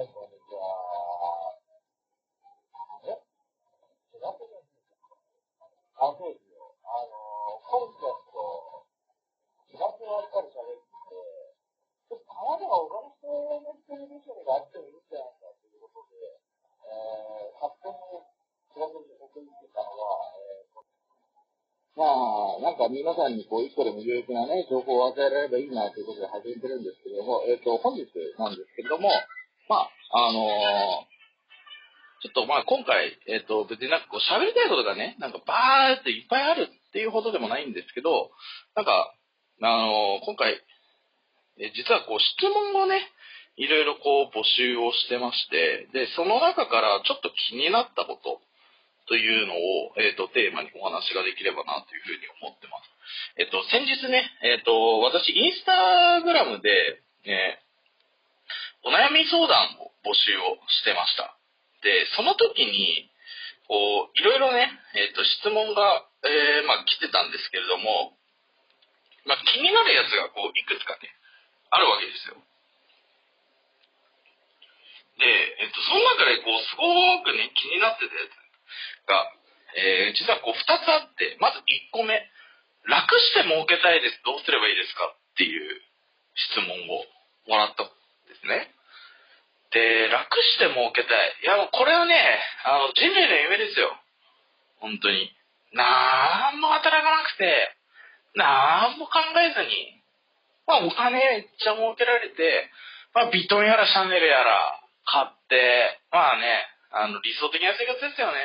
い、こんにちは。え違ってるんですかあ、そうですよ。あの、コンセプト、違ってばっかり喋って、ちょっとたまには他の人のテレビジョンがあってもいいんじゃないかということで、えー、勝手に違ってる僕言ってたのは、えー、まあ、なんか皆さんにこう、一個でも有益なね、情報を与えられればいいなということで始めてるんですけれども、えっ、ー、と、本日なんですけれども、あ、の、ちょっとまあ今回、えっ、ー、と、別になんかこう喋りたいことがね、なんかバーっていっぱいあるっていうほどでもないんですけど、なんか、あの、今回、え実はこう質問をね、いろいろこう募集をしてまして、で、その中からちょっと気になったことというのを、えっ、と、テーマにお話ができればなというふうに思ってます。えっ、と、先日ね、えっ、と、私、インスタグラムで、えお悩み相談を募集をしてました。で、その時に、こう、いろいろね、えっ、ー、と、質問が、えー、まあ、来てたんですけれども、まあ、気になるやつが、こう、いくつかね、あるわけですよ。で、えっ、と、その中で、こう、すごくね、気になってたやつが、え、実はこう、二つあって、まず一個目、楽して儲けたいです。どうすればいいですか？っていう質問をもらったんですね。で、楽して儲けたい。いや、もうこれはね、あの、人類の夢ですよ。本当に。なんも働かなくて、なんも考えずに、まあお金めっちゃ儲けられて、まあビトンやらシャネルやら買って、まあね、あの理想的な生活ですよね。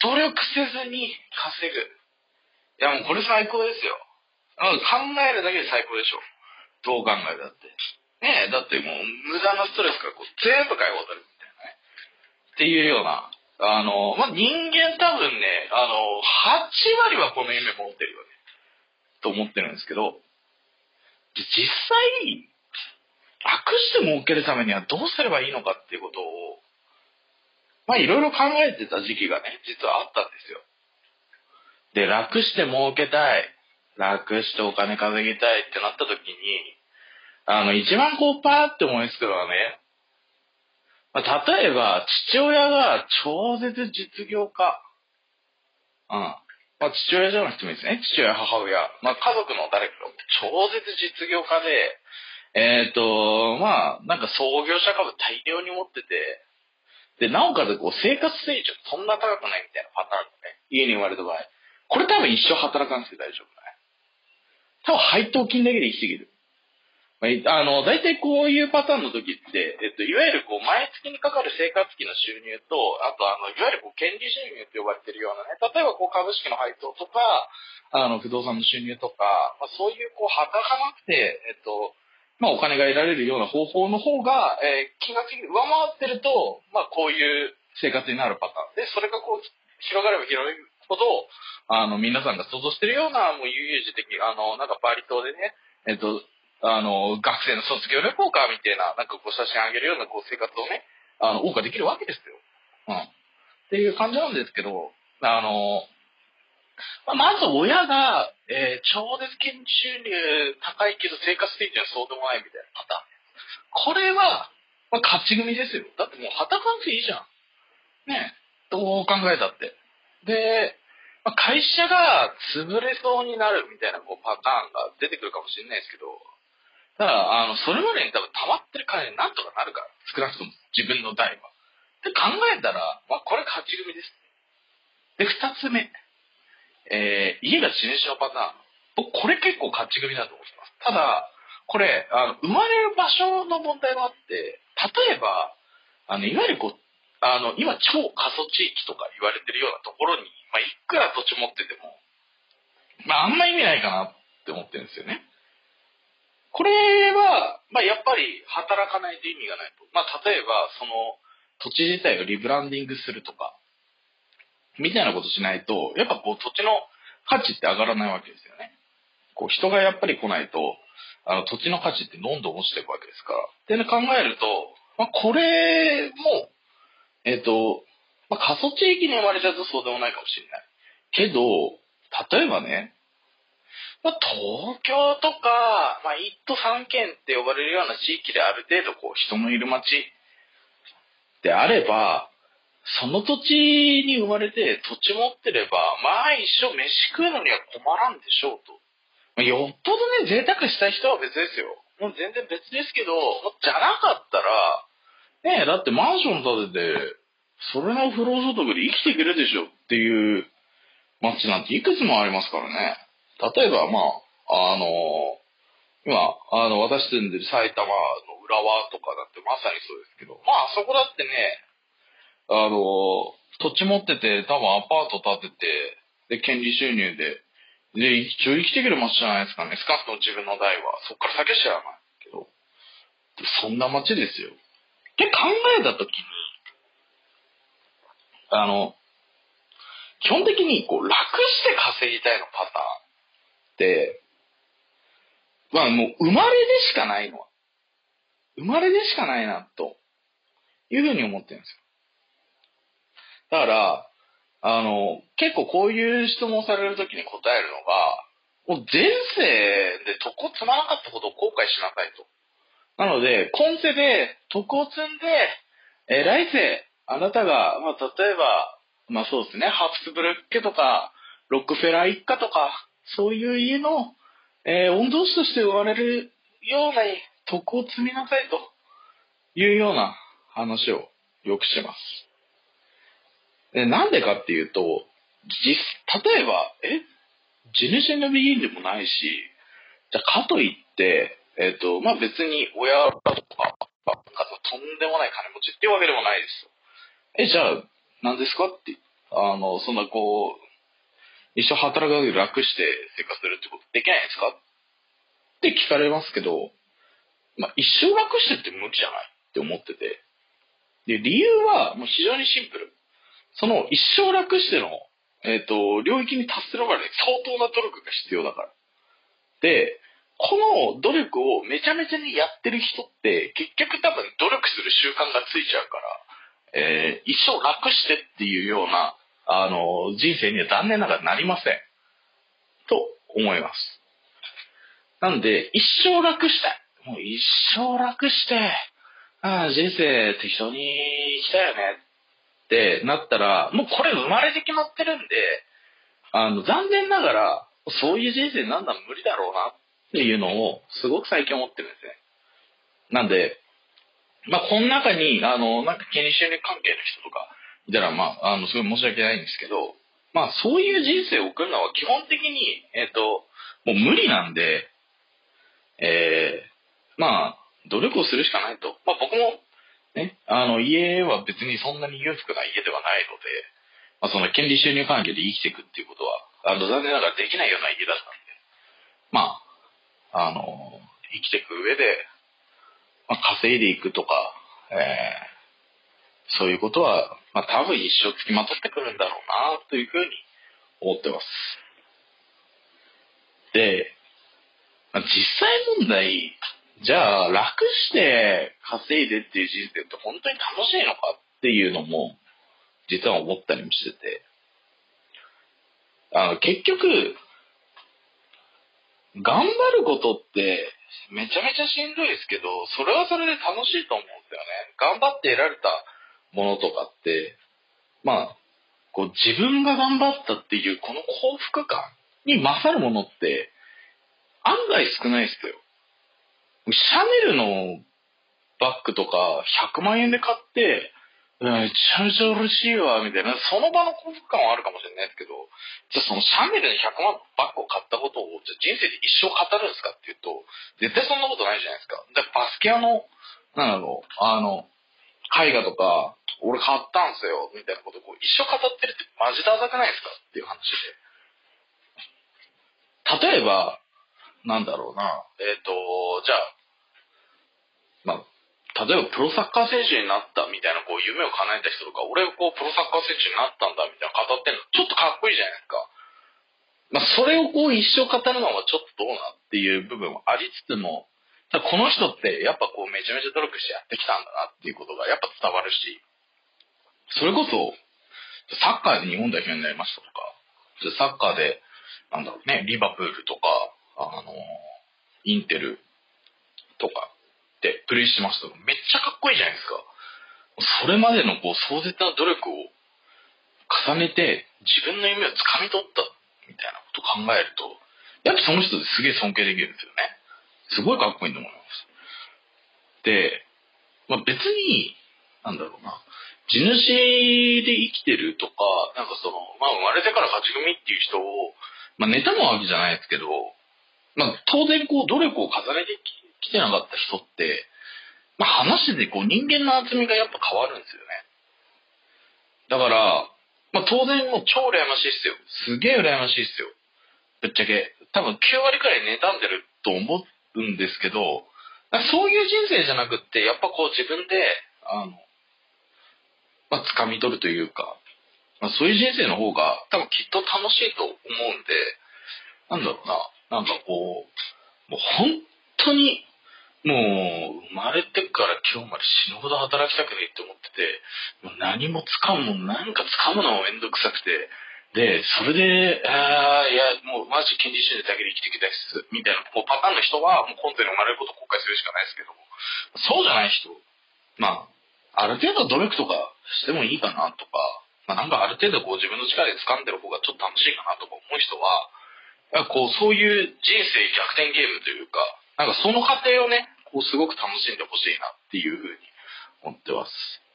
努力せずに稼ぐ。いやもうこれ最高ですよ。考えるだけで最高でしょ。どう考えたって。ねえ、だってもう無駄なストレスからこう全部解放されるみたいなね。っていうような、あの、まあ、人間多分ね、あの、8割はこの夢持ってるよね。と思ってるんですけど、実際、楽して儲けるためにはどうすればいいのかっていうことを、まあいろいろ考えてた時期がね、実はあったんですよ。で、楽して儲けたい。楽してお金稼ぎたいってなった時に、あの、一番こう、パーって思いつくのはね、まあ、例えば、父親が超絶実業家。うん。まあ、父親じゃなくてもいいですね。父親、母親。まあ、家族の誰かが超絶実業家で、えっ、ー、と、まあ、なんか創業者株大量に持ってて、で、なおかつこう、生活水準そんな高くないみたいなパターンでね、家に生まれた場合。これ多分一生働かなくて大丈夫だね。多分配当金だけで生きていける。あの、大体こういうパターンの時って、えっと、いわゆるこう、毎月にかかる生活費の収入と、あとあの、いわゆるこう、権利収入って呼ばれてるようなね、例えばこう、株式の配当とか、あの、不動産の収入とか、まあ、そういうこう、働かなくて、えっと、まあ、お金が得られるような方法の方が、えー、金額に上回ってると、まあ、こういう生活になるパターン。で、それがこう、広がれば広いほど、あの、皆さんが想像してるような、もう、悠々自適、あの、なんかバリ島でね、えっと、あの、学生の卒業旅行かみたいな、なんかこう写真あげるようなこう生活をね、あの、謳歌できるわけですよ。うん。っていう感じなんですけど、あの、まあ、まず親が、えー、超絶金収入高いけど生活水準はそうでもないみたいなパターン。これは、まあ、勝ち組ですよ。だってもう働かなくていいじゃん。ねどう考えたって。で、まあ、会社が潰れそうになるみたいなこうパターンが出てくるかもしれないですけど、だから、あの、それまでに多分溜まってる金なんとかなるから、少なくとも自分の代は。で、考えたら、まあ、これ勝ち組です。で、二つ目。えー、家が地主のパターン。僕、これ結構勝ち組だと思ってます。ただ、これ、あの、生まれる場所の問題もあって、例えば、あの、いわゆるこう、あの、今超過疎地域とか言われてるようなところに、まあ、いくら土地持ってても、まあ、あんま意味ないかなって思ってるんですよね。これは、まあ、やっぱり働かないと意味がないと。まあ、例えば、その土地自体をリブランディングするとか、みたいなことしないと、やっぱこう土地の価値って上がらないわけですよね。こう人がやっぱり来ないと、あの土地の価値ってどんどん落ちていくわけですから。ってね、考えると、まあ、これも、えっ、ー、と、まあ、過疎地域に生まれちゃうとそうでもないかもしれない。けど、例えばね、まあ、東京とか、まあ、1都3県って呼ばれるような地域である程度こう人のいる街であれば、その土地に生まれて土地持ってれば、まあ一生飯食うのには困らんでしょうと。まあ、よっぽどね、贅沢したい人は別ですよ。もう全然別ですけど、じゃなかったら、ねえ、だってマンション建てて、それの不労所得で生きていけるでしょっていう街なんていくつもありますからね。例えば、まあ、あの、今、あの、私住んでる埼玉の浦和とかだってまさにそうですけど、まあそこだってね、あの、土地持ってて、多分アパート建てて、で、権利収入で、で、一応生きていける街じゃないですかね。少なくとも自分の代は。そっから先知らないけど。そんな街ですよ。って考えたときに、あの、基本的にこう楽して稼ぎたいのパターン、まあもう生まれでしかないの、生まれでしかないな、というふうに思ってるんですよ。だから、あの、結構こういう質問されるときに答えるのが、もう前世で徳を積まなかったことを後悔しなさいと。なので、今世で徳を積んで、え来世、あなたが、まあ、例えば、まあそうですね、ハプスブルッケとか、ロックフェラー一家とか、そういう家の、えー、御曹司として生まれるような徳を積みなさいというような話をよくします。でなんでかっていうと、実、例えば、え地主のビギンでもないし、じゃかといって、えっ、ー、と、まあ別に親とか、とんでもない金持ちっていうわけでもないですよ。え、じゃあ、何ですかって、あの、そんなこう、一生働くだけで楽して生活するってことできないですか？って聞かれますけど、まあ、一生楽してって無理じゃないって思ってて。で、理由はもう非常にシンプル。その一生楽しての、えっ、ー、と、領域に達するまで相当な努力が必要だから。で、この努力をめちゃめちゃにやってる人って、結局多分努力する習慣がついちゃうから、えー、一生楽してっていうような、あの、人生には残念ながらなりません。と思います。なんで、一生楽したい。もう一生楽して、ああ、人生適当にしたよねってなったら、もうこれ生まれて決まってるんで、あの、残念ながら、そういう人生なんだ無理だろうなっていうのを、すごく最近思ってるんですね。なんで、まあ、この中に、あの、なんか権利収入関係の人とかいたら、まあ、あの、すごい申し訳ないんですけど、まあ、そういう人生を送るのは基本的に、えっ、ー、と、もう無理なんで、えー、まあ、努力をするしかないと。まあ、僕も、ね、あの、家は別にそんなに裕福な家ではないので、まあ、その権利収入関係で生きていくっていうことは、あの、残念ながらできないような家だったんで、まあ、あの、生きていく上で、まあ、稼いでいくとか、えー、そういうことは、まあ、多分一生つきまとってくるんだろうな、というふうに思ってます。で、まあ、実際問題、じゃあ、楽して稼いでっていう人生って本当に楽しいのかっていうのも、実は思ったりもしてて、あの、結局、頑張ることってめちゃめちゃしんどいですけど、それはそれで楽しいと思うんですよね。頑張って得られたものとかって、まあ、こう自分が頑張ったっていうこの幸福感に勝るものって案外少ないですよ。シャネルのバッグとか100万円で買って、めちゃめちゃ嬉しいわ、みたいな、その場の幸福感はあるかもしれないですけど、じゃあそのシャネルの100万バッグを買ったことを、じゃ人生で一生語るんですかっていうと、絶対そんなことないじゃないですか。だからバスケ屋の、なんだろう、あの、絵画とか、俺買ったんすよ、みたいなことをこう一生語ってるってマジで浅くないですか？っていう話で。例えば、なんだろうな、えっ、ー、と、じゃあ、まあ、例えばプロサッカー選手になったみたいなこう夢を叶えた人とか、俺こうプロサッカー選手になったんだみたいな語ってんの、ちょっとかっこいいじゃないですか。まあ、それをこう一生語るのはちょっとどうなっていう部分もありつつも、この人ってやっぱこうめちゃめちゃ努力してやってきたんだなっていうことがやっぱ伝わるし、それこそ、サッカーで日本代表になりましたとか、サッカーで、なんだろうね、リバプールとか、あの、インテルとか、ってプレイしてますとめっちゃかっこいいじゃないですか。それまでのこう壮絶な努力を重ねて自分の夢を掴み取ったみたいなことを考えると、やっぱその人ですげえ尊敬できるんですよね。すごいかっこいいと思います。で、まあ、別に、なんだろうな、地主で生きてるとか、なんかその、まあ生まれてから勝ち組っていう人を、まあ妬むわけじゃないですけど、まあ当然こう努力を重ねてきてなかった人って、まあ話しててこう人間の厚みがやっぱ変わるんですよね。だから、まあ当然もう超羨ましいっすよ。すげえ羨ましいっすよ。ぶっちゃけ。多分9割くらい妬んでると思っうんですけど、そういう人生じゃなくって、やっぱこう自分で、あの、まあ、掴み取るというか、まあ、そういう人生の方が多分きっと楽しいと思うんで、なんだろうな、なんかこう、もう本当に、もう生まれてから今日まで死ぬほど働きたくねえって思ってて、もう何も掴むもん、なんか掴むのもめんどくさくて、で、それで、あいや、もうマジ権利主義だけで生きてきたです、みたいなこうパターンの人は、もうコントに生まれることを後悔するしかないですけど、そうじゃない人、まあ、ある程度努力とかしてもいいかなとか、まあ、なんかある程度こう自分の力で掴んでる方がちょっと楽しいかなとか思う人は、こうそういう人生逆転ゲームというか、なんかその過程をね、こうすごく楽しんでほしいなっていうふうに思ってます。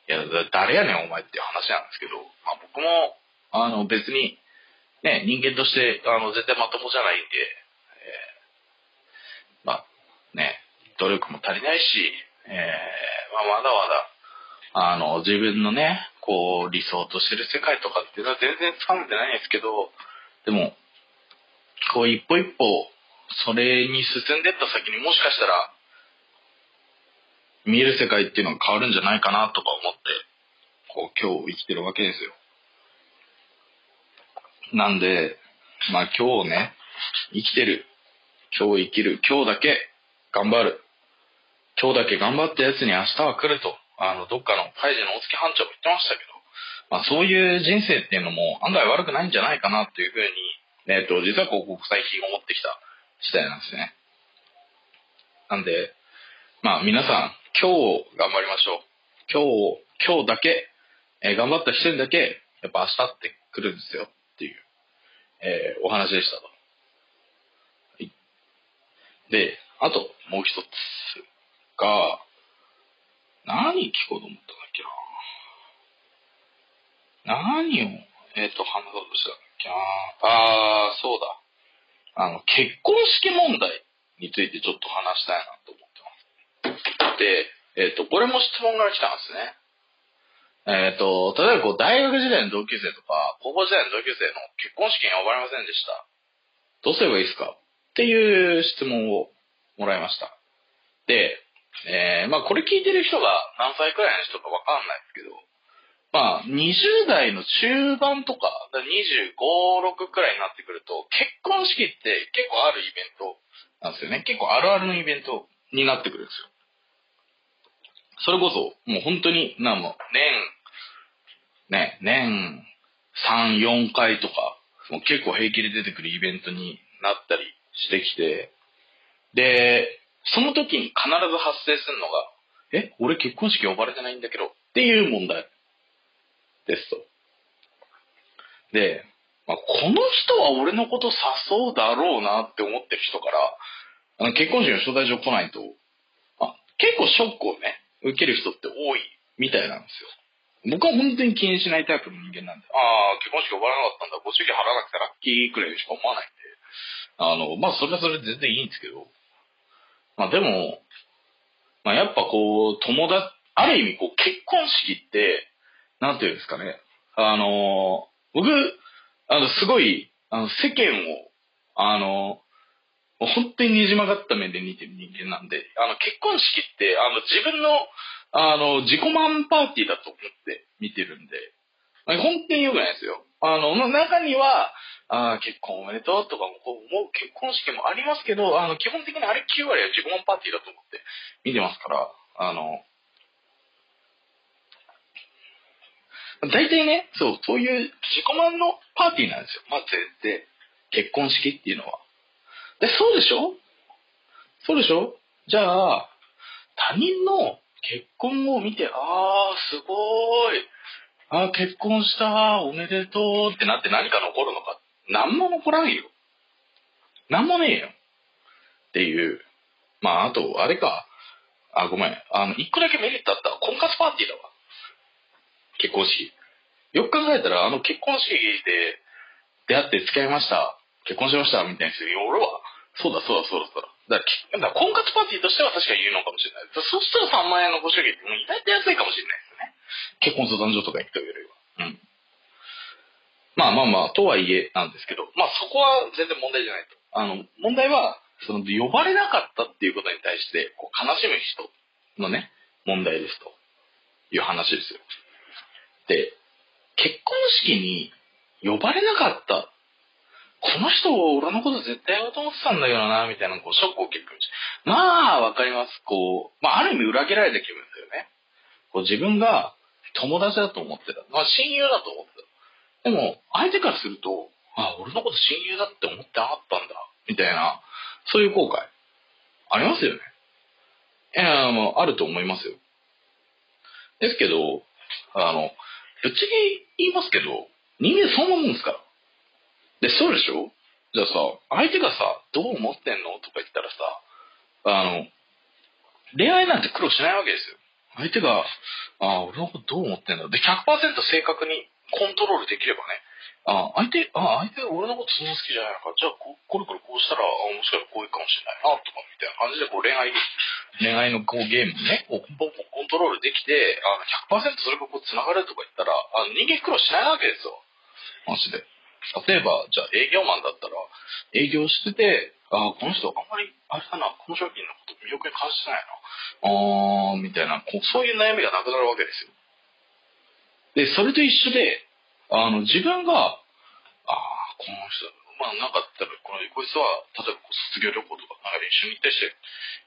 いや、誰やねんお前っていう話なんですけど、まあ僕も、あの別に、ね、人間として、あの絶対まともじゃないんで、えー、まあね、努力も足りないし、えー、まあまだまだあの、自分のね、こう、理想としてる世界とかっていうのは全然掴めてないんですけど、でも、こう、一歩一歩、それに進んでった先にもしかしたら、見える世界っていうのが変わるんじゃないかなとか思って、こう、今日生きてるわけですよ。なんで、まあ今日ね、生きてる。今日生きる。今日だけ頑張る。今日だけ頑張ったやつに明日は来ると。あの、どっかのカイジの大月班長も言ってましたけど、まあ、そういう人生っていうのも案外悪くないんじゃないかなっていうふうに、えっ、と、実はこう国際金を持ってきた時代なんですね。なんで、まあ皆さん、今日頑張りましょう。今日、今日だけ、えー、頑張った人にだけ、やっぱ明日って来るんですよっていう、えー、お話でしたと。はい。で、あともう一つが、何聞こうと思ったんだっけな。何を、えっ、ー、と、話そうとしたんだっけな。あー、そうだ。あの、結婚式問題についてちょっと話したいなと思ってます。で、えっ、ー、と、これも質問が来たんですね。えっ、ー、と、例えばこう、大学時代の同級生とか、高校時代の同級生の結婚式に呼ばれませんでした。どうすればいいですか？っていう質問をもらいました。で、えー、まあこれ聞いてる人が何歳くらいの人かわかんないですけど、まあ20代の中盤とか、25、6くらいになってくると、結婚式って結構あるイベントなんですよね。結構あるあるのイベントになってくるんですよ。それこそ、もう本当に、なんも年、ね、年3、4回とか、もう結構平気で出てくるイベントになったりしてきて、で、その時に必ず発生するのが、え、俺結婚式呼ばれてないんだけどっていう問題ですと。で、まあ、この人は俺のこと誘うだろうなって思ってる人から、あの結婚式の招待状来ないと、あ、結構ショックをね、受ける人って多いみたいなんですよ。僕は本当に気にしないタイプの人間なんで、ああ、結婚式呼ばれなかったんだ、ご祝儀払わなくてラッキーくらいしか思わないんで、あの、まあ、それはそれで全然いいんですけど、まあでも、まあやっぱこう、友達、ある意味こう、結婚式って、なんていうんですかね。あの、僕、あの、すごい、あの、世間を、あの、本当にねじ曲がった目で見てる人間なんで、あの、結婚式って、あの、自分の、あの、自己満パーティーだと思って見てるんで、本当に良くないですよ。あの、中には、あ結婚おめでとうとかも思う結婚式もありますけど、あの、基本的にあれ9割は自己満パーティーだと思って見てますから、あの、大体ね、そう、そういう自己満のパーティーなんですよ。まずで、結婚式っていうのは。で、そうでしょ？そうでしょ？じゃあ、他人の結婚を見て、ああ、すごーい。ああ、結婚した、おめでとうってなって何か残るのか。何も残らんよ。何もねえよ。っていう。まあ、あと、あれか。あ、ごめん。あの、一個だけメリットあった。婚活パーティーだわ。結婚式。よく考えたら、あの結婚式で出会って付き合いました。結婚しました。みたいな人、いや俺は、そうだそうだそうだそうだ。だから婚活パーティーとしては確かに有能かもしれない。そしたら3万円のご祝儀ってもう意外と安いかもしれないですね。結婚相談所とか行くよりは。うん。まあまあまあ、とはいえなんですけど、まあそこは全然問題じゃないと。あの、問題は、その呼ばれなかったっていうことに対して、こう悲しむ人のね、問題ですという話ですよ。で、結婚式に呼ばれなかった。この人、俺のこと絶対やろうと思ってたんだけどな、みたいな、こう、ショックを受けるかもしれない。まあ、わかります。こう、まあ、ある意味裏切られた気分ですよね。こう、自分が友達だと思ってた。まあ、親友だと思ってた。でも、相手からすると、あ、俺のこと親友だって思ってなかったんだ、みたいな、そういう後悔。ありますよね。いや、もう、あると思いますよ。ですけど、あの、ぶっちゃけ言いますけど、人間そんなもんですから。で、そうでしょ？じゃあさ、相手がさ、どう思ってんの？とか言ったらさ、あの、恋愛なんて苦労しないわけですよ。相手が、あ、俺のことどう思ってんだで、100%正確にコントロールできればね、あ、相手、あ、相手俺のことそんな好きじゃないのか、じゃあこ、これこれこうしたら、あもしかしたらこういうかもしれないな、とか、みたいな感じで、こう恋愛、恋愛のこうゲームね、こうポンポンコントロールできて、あ100%それがこう繋がるとか言ったら、あ人間苦労しないわけですよ。マジで。例えば、じゃあ営業マンだったら、営業してて、あこの人あんまり、あれだな、この商品のこと魅力に感じてないな。あー、みたいな、こうそういう悩みがなくなるわけですよ。で、それと一緒で、あの、自分が、ああ、この人、まあなんか、例えばこの、こいつは、例えばこう卒業旅行とか、なんか一緒に行ったりして、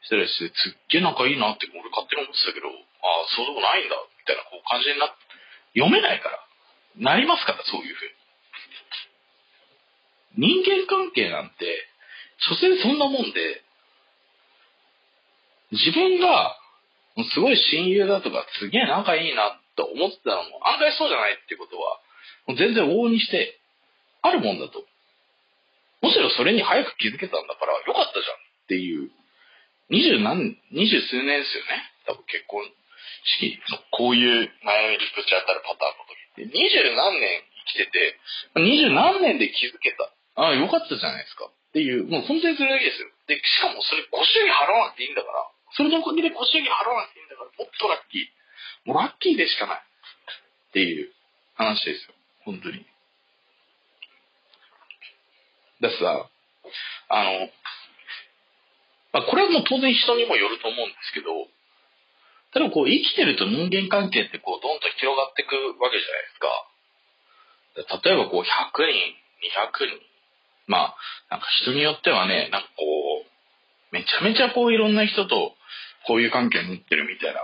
したりして、すっげえ仲いいなって俺勝手に思ってたけど、ああ、そうでもないんだ、みたいなこう感じになって、読めないから。なりますから、そういうふうに。人間関係なんて、所詮そんなもんで、自分が、すごい親友だとか、すげえ仲いいなと思ってたのも、案外そうじゃないってことは、全然往々にして、あるもんだと。むしろそれに早く気づけたんだから、よかったじゃんっていう、二十何、二十数年ですよね。多分結婚式こういう悩みにぶち当たるパターンの時って、二十何年生きてて、二十何年で気づけた。ああ、よかったじゃないですか。っていう、もう本当にそれだけですよ。で、しかもそれご祝儀払わなくていいんだから、それのおかげでご祝儀払わなくていいんだから、もっとラッキー。もうラッキーでしかない。っていう話ですよ。本当に。だってさ、あの、まあ、これはもう当然人にもよると思うんですけど、例えばこう生きてると人間関係ってこうどんどん広がっていくわけじゃないですか。例えばこう100人、200人、まあ、なんか人によってはね、なんかこう、めちゃめちゃこういろんな人とこういう関係を持ってるみたいな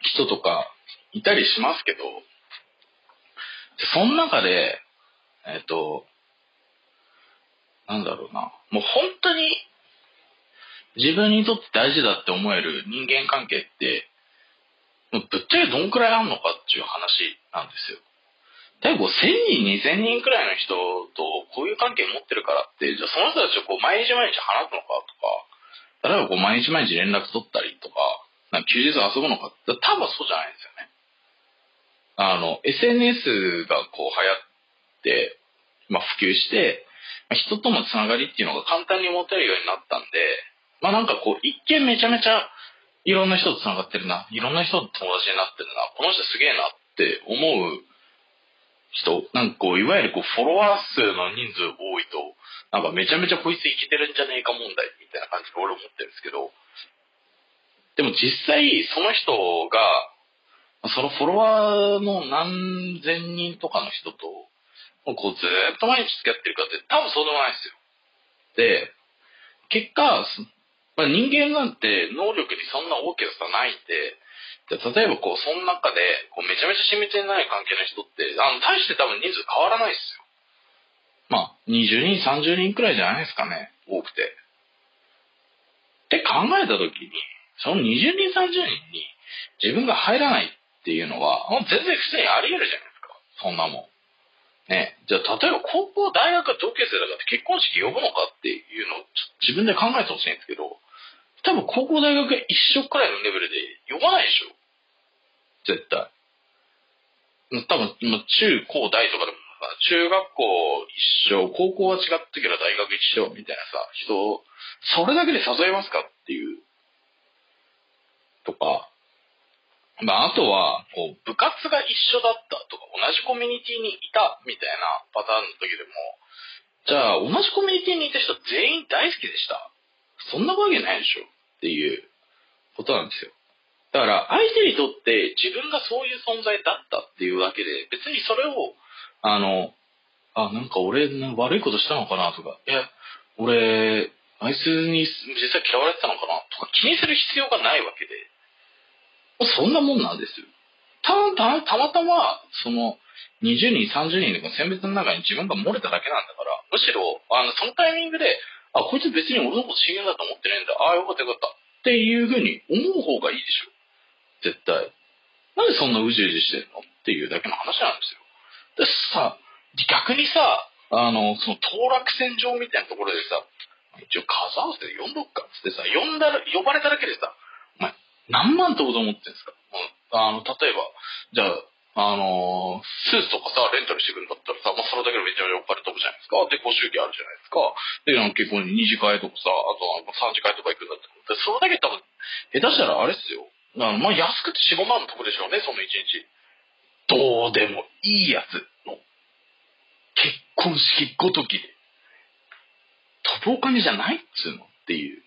人とかいたりしますけど、その中で、えっと、なんだろうな、もう本当に自分にとって大事だって思える人間関係って、もうぶっちゃけどんくらいあんのかっていう話なんですよ。例えば1000人、2000人くらいの人とこういう関係持ってるからって、じゃあその人たちをこう毎日毎日話すのかとか、例えばこう毎日毎日連絡取ったりとか、なんか休日遊ぶのかって、多分そうじゃないんですよね。あの、SNS がこう流行って、まあ普及して、人とのつながりっていうのが簡単に持てるようになったんで、まあなんかこう一見めちゃめちゃいろんな人とつながってるな、いろんな人と友達になってるな、この人すげえなって思う人、なんかこう、いわゆるこう、フォロワー数の人数多いと、なんかめちゃめちゃこいつ生きてるんじゃねえか問題みたいな感じで俺思ってるんですけど、でも実際その人が、そのフォロワーの何千人とかの人と、こうずっと毎日付き合ってるかって多分そうでもないですよ。で、結果、まあ、人間なんて能力にそんな大きな差ないんで、で例えばこう、その中で、こうめちゃめちゃ親密にない関係の人って、あの、大して多分人数変わらないですよ。まあ、20人、30人くらいじゃないですかね、多くて。って考えたときに、その20人、30人に、自分が入らないっていうのは、もう全然普通にあり得るじゃないですか。そんなもん。ね。じゃあ、例えば高校、大学同級生だからって結婚式呼ぶのかっていうのを自分で考えてほしいんですけど、多分高校大学一緒くらいのレベルで呼ばないでしょ。絶対。多分、中高大とかでもさ、中学校一緒、高校は違ったけど大学一緒みたいなさ、人を、それだけで誘えますかっていう。とか、まあ、あとは、こう、部活が一緒だったとか、同じコミュニティにいたみたいなパターンの時でも、じゃあ、同じコミュニティにいた人全員大好きでした。そんなわけないでしょっていうことなんですよ。だから、相手にとって自分がそういう存在だったっていうわけで、別にそれを、あの、あ、なんか俺、悪いことしたのかなとか、いや、俺、あいつに実際嫌われてたのかなとか気にする必要がないわけで、そんなもんなんですよ。たたたまたま、その、20人、30人とか選別の中に自分が漏れただけなんだから、むしろ、あの、そのタイミングで、あ、こいつ別に俺のこと真剣だと思ってないんだ。ああ、よかったよかった。っていうふうに思う方がいいでしょ。絶対。なんでそんなうじうじしてんのっていうだけの話なんですよ。でさ、逆にさ、あの、その当落線上みたいなところでさ、一応数合わせて呼んどくかっつってさ、呼んだら、呼ばれただけでさ、お前、何万ってこと思ってんすか、うん、あの、例えば、じゃあ、あのー、スーツとかさ、レンタルしてくるんだったらさ、まあ、それだけでめちゃめちゃお金飛ぶじゃないですか？で、ご祝儀あるじゃないですか？で、結婚二次会とかさ、あとは三次会とか行くんだったら、それだけ多分、下手したらあれっすよ。まあ、安くて4、5万のとこでしょうね、その一日。どうでもいいやつの、結婚式ごときで、飛ぶお金じゃないっつうのっていう。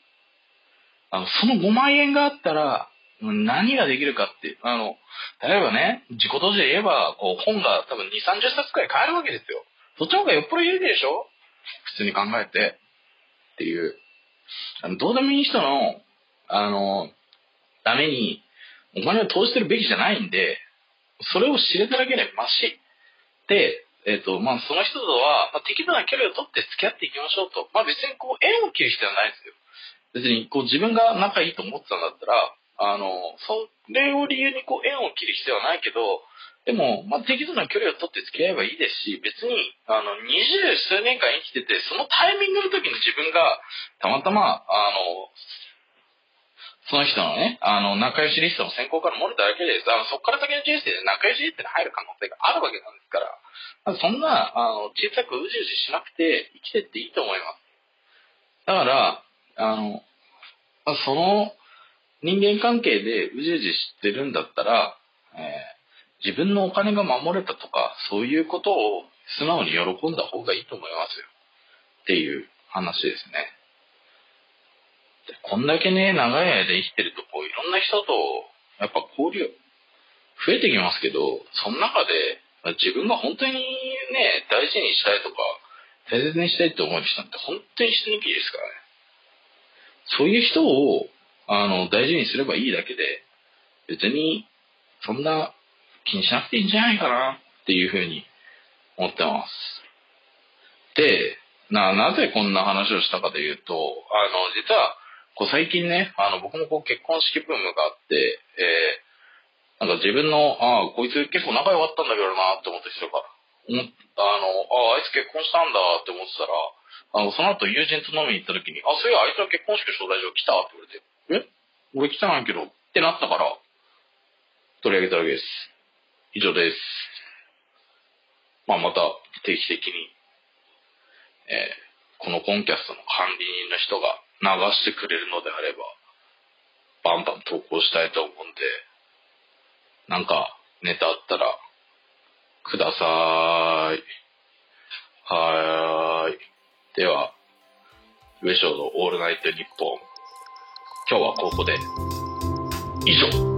あの、その5万円があったら、何ができるかって、あの、例えばね、自己投資で言えば、こう、本が多分2、30冊くらい買えるわけですよ。そっちの方がよっぽど有利でしょ？普通に考えて。っていう。あの、どうでもいい人の、あの、ために、お金を投じてるべきじゃないんで、それを知れただけでまし。で、えっ、ー、と、まあ、その人とは、まあ、適度な距離を取って付き合っていきましょうと。まあ、別にこう、縁を切る必要はないですよ。別に、こう、自分が仲いいと思ってたんだったら、あの、それを理由にこう、縁を切る必要はないけど、でも、まあ、適度な距離を取って付き合えばいいですし、別に、あの、二十数年間生きてて、そのタイミングの時に自分が、たまたま、あの、その人のね、あの、仲良しリストの選考から漏れただけで、あのそこから先の人生で仲良しって入る可能性があるわけなんですから、そんな、あの、小さくうじうじしなくて生きてっていいと思います。だから、あの、その人間関係でうじうじしてるんだったら、えー、自分のお金が守れたとか、そういうことを素直に喜んだ方がいいと思いますよ。っていう話ですね。こんだけね、長い間生きてると、こう、いろんな人と、やっぱ交流、増えてきますけど、その中で、自分が本当にね、大事にしたいとか、大切にしたいって思う人って本当に一握りですからね。そういう人を、あの、大事にすればいいだけで、別に、そんな気にしなくていいんじゃないかなっていうふうに思ってます。で、な、なぜこんな話をしたかというと、あの、実は、こう最近ね、あの、僕もこう結婚式ブームがあって、えーなんか自分の、ああ、こいつ結構仲良かったんだけどなって思った人が、思っあの、ああ、あいつ結婚したんだって思ってたら、あの、その後友人と飲みに行った時に、あ、そういや、あいつは結婚式招待状来たって言われて、え？俺来てないけどってなったから、取り上げただけです。以上です。まあ、また定期的に、えー、このコンキャストの管理人の人が流してくれるのであれば、バンバン投稿したいと思うんで、なんか、ネタあったら、くださーい。はーい。では、上昇のオールナイトニッポン。今日はここで、以上。